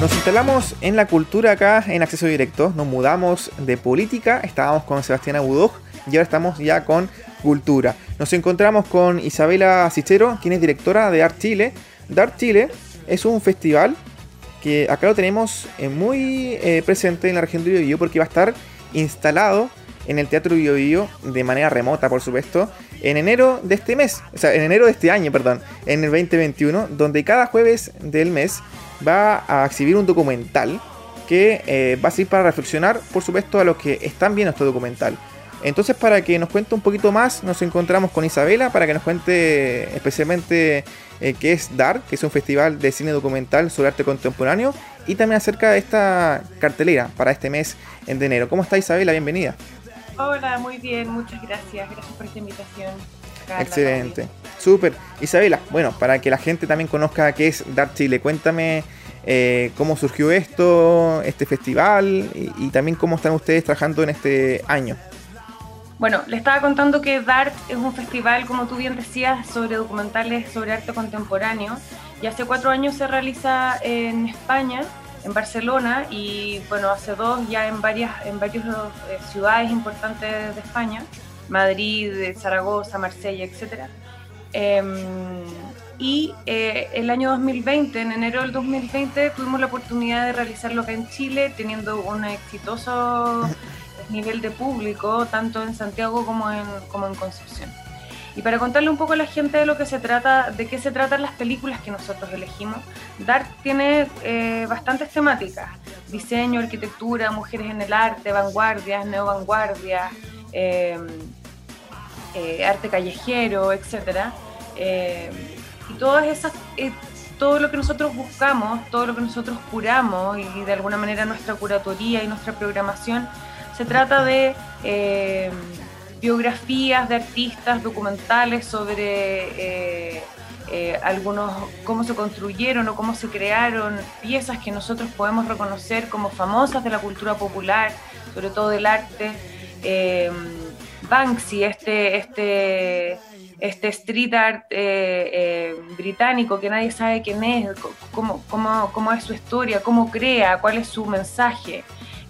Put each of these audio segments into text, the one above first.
Nos instalamos en la cultura acá en Acceso Directo, nos mudamos de política, estábamos con Sebastián Abudoj y ahora estamos ya con cultura. Nos encontramos con Isabela Cichero, quien es directora de Art Chile. Art Chile es un festival que acá lo tenemos eh, muy eh, presente en la región de Biobío porque va a estar instalado en el Teatro Biobío de manera remota, por supuesto, en enero de este mes, o sea, en enero de este año, perdón, en el 2021, donde cada jueves del mes va a exhibir un documental que eh, va a servir para reflexionar, por supuesto, a los que están viendo este documental. Entonces, para que nos cuente un poquito más, nos encontramos con Isabela para que nos cuente especialmente eh, qué es DAR, que es un festival de cine documental sobre arte contemporáneo, y también acerca de esta cartelera para este mes de enero. ¿Cómo está Isabela? Bienvenida. Hola, muy bien, muchas gracias. Gracias por esta invitación. Excelente. Súper. Isabela, bueno, para que la gente también conozca qué es DAR Chile, cuéntame eh, cómo surgió esto, este festival y, también cómo están ustedes trabajando en este año. Bueno, le estaba contando que DART es un festival, como tú bien decías, sobre documentales sobre arte contemporáneo. Y hace cuatro años se realiza en España, en Barcelona, y bueno, hace dos ya en varias, en varias eh, ciudades importantes de España, Madrid, Zaragoza, Marsella, etc. Em, y eh, el año 2020, en enero del 2020, tuvimos la oportunidad de realizarlo acá en Chile, teniendo un exitoso nivel de público, tanto en Santiago como en, como en Concepción. Y para contarle un poco a la gente de lo que se trata, de qué se tratan las películas que nosotros elegimos, DART tiene eh, bastantes temáticas: diseño, arquitectura, mujeres en el arte, vanguardias, neovanguardias, eh, eh, arte callejero, etcétera. Eh, y todas esas, eh, todo lo que nosotros buscamos, todo lo que nosotros curamos y de alguna manera nuestra curatoría y nuestra programación, se trata de biografías de artistas, documentales sobre algunos, cómo se construyeron o cómo se crearon piezas que nosotros podemos reconocer como famosas de la cultura popular, sobre todo del arte. Banksy, este, este, este street art eh, eh, británico que nadie sabe quién es, cómo, cómo, cómo, es su historia, cómo crea, cuál es su mensaje.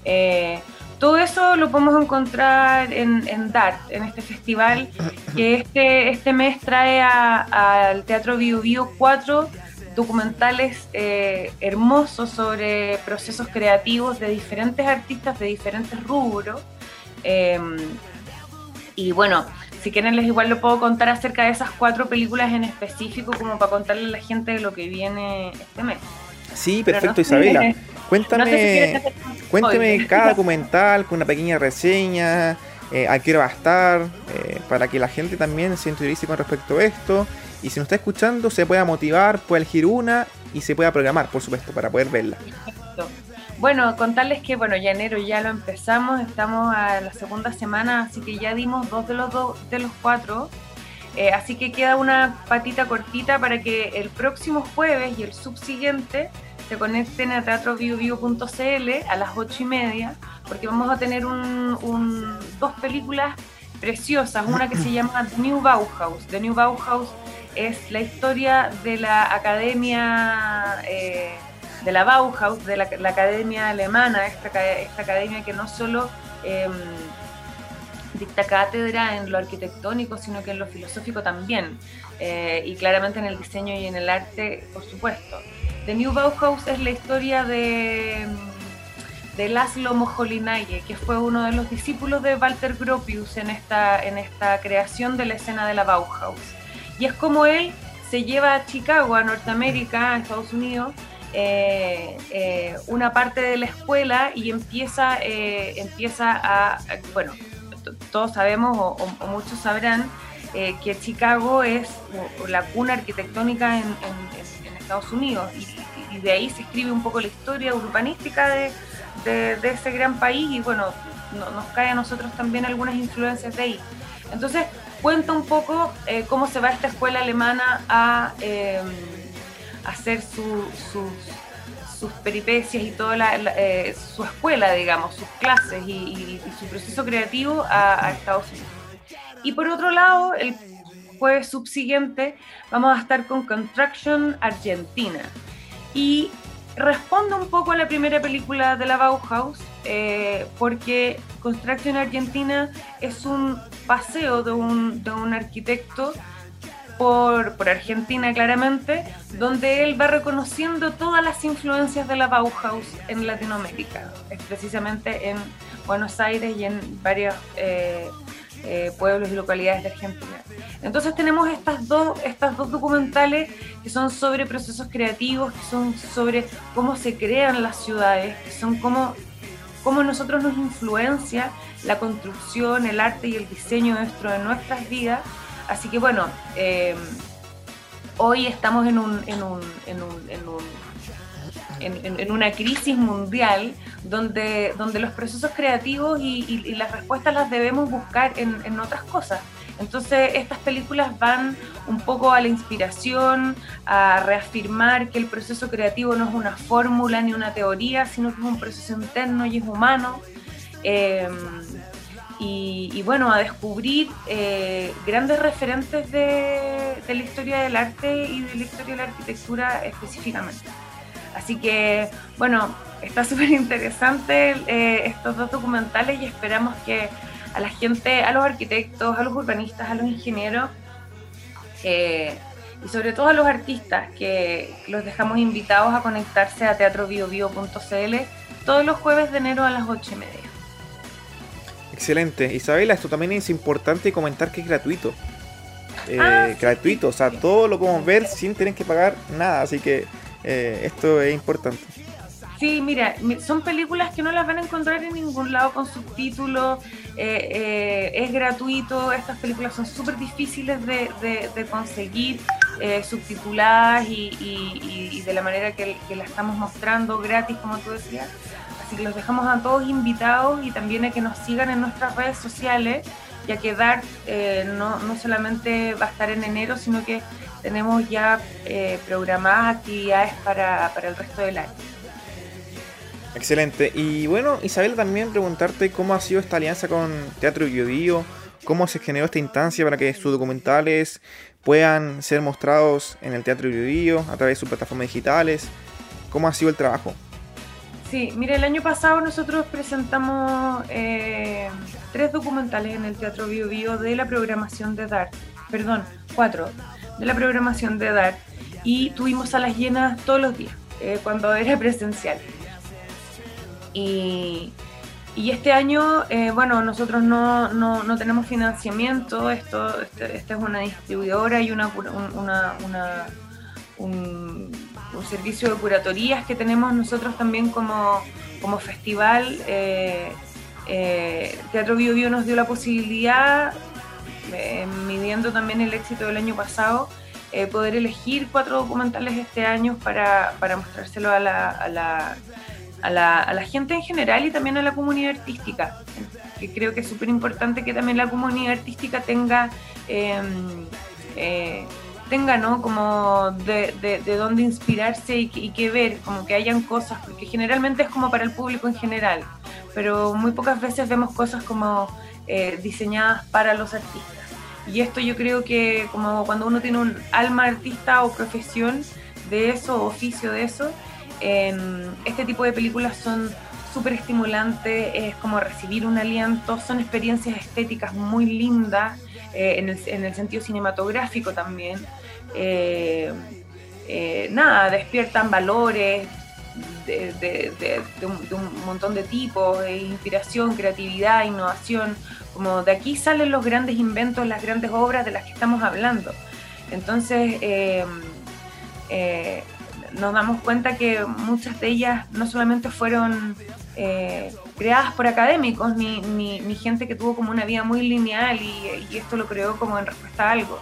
Eh, todo eso lo podemos encontrar en, en, DART, en este festival que este, este mes trae al Teatro Bio Bio cuatro documentales hermosos sobre procesos creativos de diferentes artistas de diferentes rubros. Y bueno, si quieren les igual lo puedo contar acerca de esas cuatro películas en específico como para contarle a la gente lo que viene este mes. Sí, perfecto Isabela. Cuéntame, cuénteme cada documental con una pequeña reseña, eh, a qué hora va a estar, eh, para que la gente también se interiorice con respecto a esto. Y si nos está escuchando, se pueda motivar, pueda elegir una y se pueda programar, por supuesto, para poder verla. Perfecto. Bueno, contarles que bueno, ya enero ya lo empezamos, estamos a la segunda semana, así que ya dimos dos de los dos de los cuatro. Eh, así que queda una patita cortita para que el próximo jueves y el subsiguiente se conecten a teatrovivovivo.cl a las ocho y media, porque vamos a tener un, dos películas preciosas, una que se llama The New Bauhaus. The New Bauhaus es la historia de la academia eh, de la Bauhaus, de la, academia alemana, esta, esta, academia que no solo em, dicta cátedra en lo arquitectónico, sino que en lo filosófico también, eh, y claramente en el diseño y en el arte, por supuesto. The New Bauhaus es la historia de, de Laszlo Moholy-Nagy, que fue uno de los discípulos de Walter Gropius en esta, en esta creación de la escena de la Bauhaus. Y es como él se lleva a Chicago, a Norteamérica, a Estados Unidos, eh, eh, una parte de la escuela y empieza, eh, empieza a, bueno, todos sabemos o, muchos sabrán que Chicago es la cuna arquitectónica en, Estados Unidos y, de ahí se escribe un poco la historia urbanística de, de, ese gran país y bueno, nos cae a nosotros también algunas influencias de ahí. Entonces, cuenta un poco cómo se va esta escuela alemana a hacer su, sus peripecias y toda eh, su escuela, digamos, sus clases y, su proceso creativo a, Estados Unidos. Y por otro lado, el jueves subsiguiente vamos a estar con Contraction Argentina. Y responde un poco a la primera película de la Bauhaus, eh, porque Construction Argentina es un paseo de un, de un arquitecto por, por, Argentina claramente, donde él va reconociendo todas las influencias de la Bauhaus en Latinoamérica, es precisamente en Buenos Aires y en varios eh, eh, pueblos y localidades de Argentina. Entonces tenemos estas dos, estas dos documentales que son sobre procesos creativos, que son sobre cómo se crean las ciudades, que son cómo, cómo nosotros nos influencia la construcción, el arte y el diseño dentro de nuestras vidas. Así que bueno, eh, hoy estamos en un, en un, en un, en un en, una crisis mundial donde, donde los procesos creativos y, las respuestas las debemos buscar en, otras cosas. Entonces estas películas van un poco a la inspiración, a reafirmar que el proceso creativo no es una fórmula ni una teoría, sino que es un proceso interno y es humano. Em, y, bueno, a descubrir eh, grandes referentes de, la historia del arte y de la historia de la arquitectura específicamente. Así que, bueno, está súper interesante eh, estos dos documentales y esperamos que a la gente, a los arquitectos, a los urbanistas, a los ingenieros eh, y sobre todo a los artistas que los dejamos invitados a conectarse a teatrobiobio.cl todos los jueves de enero a las ocho y media. Excelente. Isabela, esto también es importante comentar que es gratuito. Ah, eh, gratuito, o sea, todo lo podemos ver sin tener que pagar nada, así que eh, esto es importante. Sí, mira, son películas que no las van a encontrar en ningún lado con subtítulos, eh, eh, es gratuito, estas películas son súper difíciles de, conseguir subtituladas y, de la manera que, que la estamos mostrando, gratis, como tú decías. Así que los dejamos a todos invitados y también a que nos sigan en nuestras redes sociales, ya que DART no, no solamente va a estar en enero, sino que tenemos ya eh, programadas actividades para, el resto del año. Excelente. Y bueno, Isabel, también preguntarte cómo ha sido esta alianza con Teatro Biobío, cómo se generó esta instancia para que sus documentales puedan ser mostrados en el Teatro Biobío a través de sus plataformas digitales. ¿Cómo ha sido el trabajo? Sí, mire, el año pasado nosotros presentamos eh, tres documentales en el Teatro Biobío de la programación de DART. Perdón, cuatro de la programación de DART y tuvimos salas llenas todos los días eh, cuando era presencial. Y, y este año, eh, bueno, nosotros no, no, no, tenemos financiamiento, esto, este, esta es una distribuidora y una, una, una un, un, servicio de curatorías que tenemos nosotros también como, como festival. Eh, Teatro Bio Bio nos dio la posibilidad eh, midiendo también el éxito del año pasado, eh, poder elegir cuatro documentales este año para, para mostrárselo a la, a, la, a, la, a la, gente en general y también a la comunidad artística, que creo que es súper importante que también la comunidad artística tenga... Em, eh, tenga, ¿no? Como de, de, dónde inspirarse y, y que ver, como que hayan cosas, porque generalmente es como para el público en general, pero muy pocas veces vemos cosas como diseñadas para los artistas. Y esto yo creo que como cuando uno tiene un alma artista o profesión de eso, oficio de eso, este tipo de películas son súper estimulantes, es como recibir un aliento, son experiencias estéticas muy lindas, eh, en, el, sentido cinematográfico también. Eh, eh, nada, despiertan valores de, un, montón de tipos, inspiración, creatividad, innovación, como de aquí salen los grandes inventos, las grandes obras de las que estamos hablando. Entonces, eh, eh, nos damos cuenta que muchas de ellas no solamente fueron eh, creadas por académicos, ni, ni, gente que tuvo como una vida muy lineal y, esto lo creó como en respuesta a algo,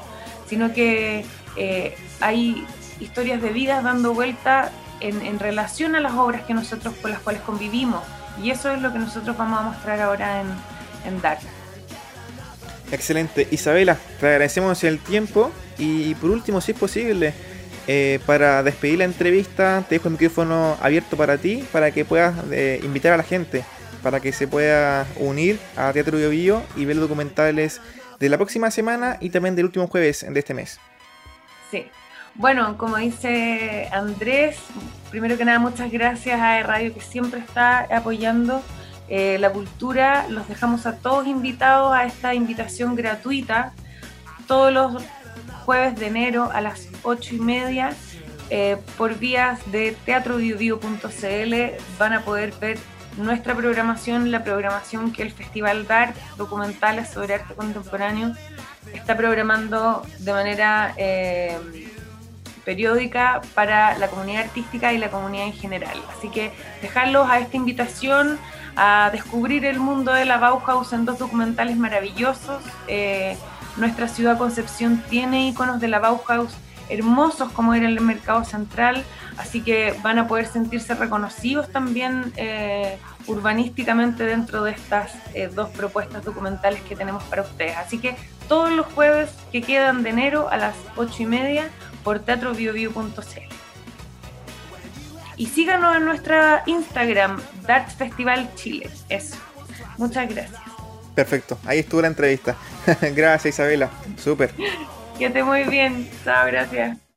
sino que hay historias de vidas dando vuelta en, relación a las obras que nosotros con las cuales convivimos. Y eso es lo que nosotros vamos a mostrar ahora en, en. Excelente. Isabela, te agradecemos el tiempo y por último, si es posible, eh, para despedir la entrevista, te dejo el micrófono abierto para ti, para que puedas eh, invitar a la gente, para que se pueda unir a Teatro Bio, y ver documentales de la próxima semana y también del último jueves de este mes. Sí. Bueno, como dice Andrés, primero que nada muchas gracias a Radio que siempre está apoyando eh, la cultura. Los dejamos a todos invitados a esta invitación gratuita todos los jueves de enero a las ocho y media eh, por vías de teatrobiobio.cl van a poder ver nuestra programación, la programación que el Festival DART, documentales sobre arte contemporáneo, está programando de manera eh, periódica para la comunidad artística y la comunidad en general. Así que dejarlos a esta invitación a descubrir el mundo de la Bauhaus en dos documentales maravillosos. Eh, nuestra ciudad Concepción tiene iconos de la Bauhaus hermosos como era el mercado central, así que van a poder sentirse reconocidos también eh, urbanísticamente dentro de estas eh, dos propuestas documentales que tenemos para ustedes. Así que todos los jueves que quedan de enero a las ocho y media por teatrobiobio.cl. Y síganos en nuestra Instagram, Darts Festival Chile. Eso. Muchas gracias. Perfecto, ahí estuvo la entrevista. gracias Isabela, súper. Que esté muy bien. Chao, gracias.